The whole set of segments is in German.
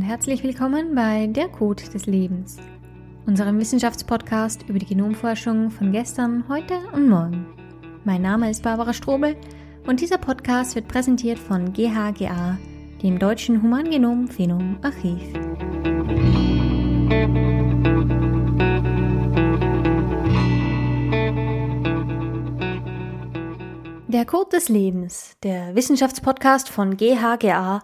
herzlich willkommen bei Der Code des Lebens, unserem Wissenschaftspodcast über die Genomforschung von gestern, heute und morgen. Mein Name ist Barbara Strobel und dieser Podcast wird präsentiert von GHGA, dem Deutschen Humangenom-Phenom Archiv. Der Code des Lebens, der Wissenschaftspodcast von GHGA,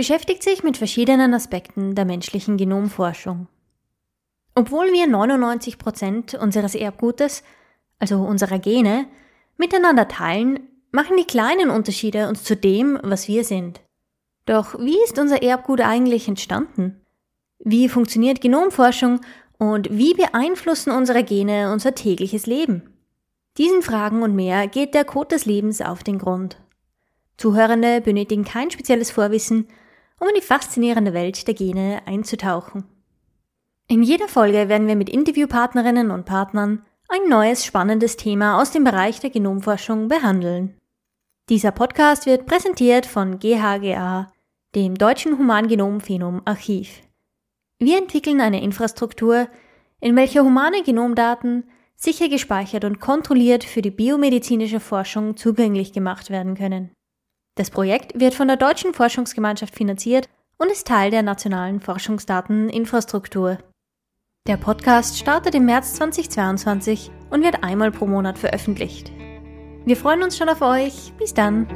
beschäftigt sich mit verschiedenen Aspekten der menschlichen Genomforschung. Obwohl wir 99 Prozent unseres Erbgutes, also unserer Gene, miteinander teilen, machen die kleinen Unterschiede uns zu dem, was wir sind. Doch wie ist unser Erbgut eigentlich entstanden? Wie funktioniert Genomforschung und wie beeinflussen unsere Gene unser tägliches Leben? Diesen Fragen und mehr geht der Code des Lebens auf den Grund. Zuhörende benötigen kein spezielles Vorwissen, um in die faszinierende Welt der Gene einzutauchen. In jeder Folge werden wir mit Interviewpartnerinnen und Partnern ein neues spannendes Thema aus dem Bereich der Genomforschung behandeln. Dieser Podcast wird präsentiert von GHGA, dem Deutschen Humangenom-Phenom Archiv. Wir entwickeln eine Infrastruktur, in welcher humane Genomdaten sicher gespeichert und kontrolliert für die biomedizinische Forschung zugänglich gemacht werden können. Das Projekt wird von der Deutschen Forschungsgemeinschaft finanziert und ist Teil der nationalen Forschungsdateninfrastruktur. Der Podcast startet im März 2022 und wird einmal pro Monat veröffentlicht. Wir freuen uns schon auf euch. Bis dann.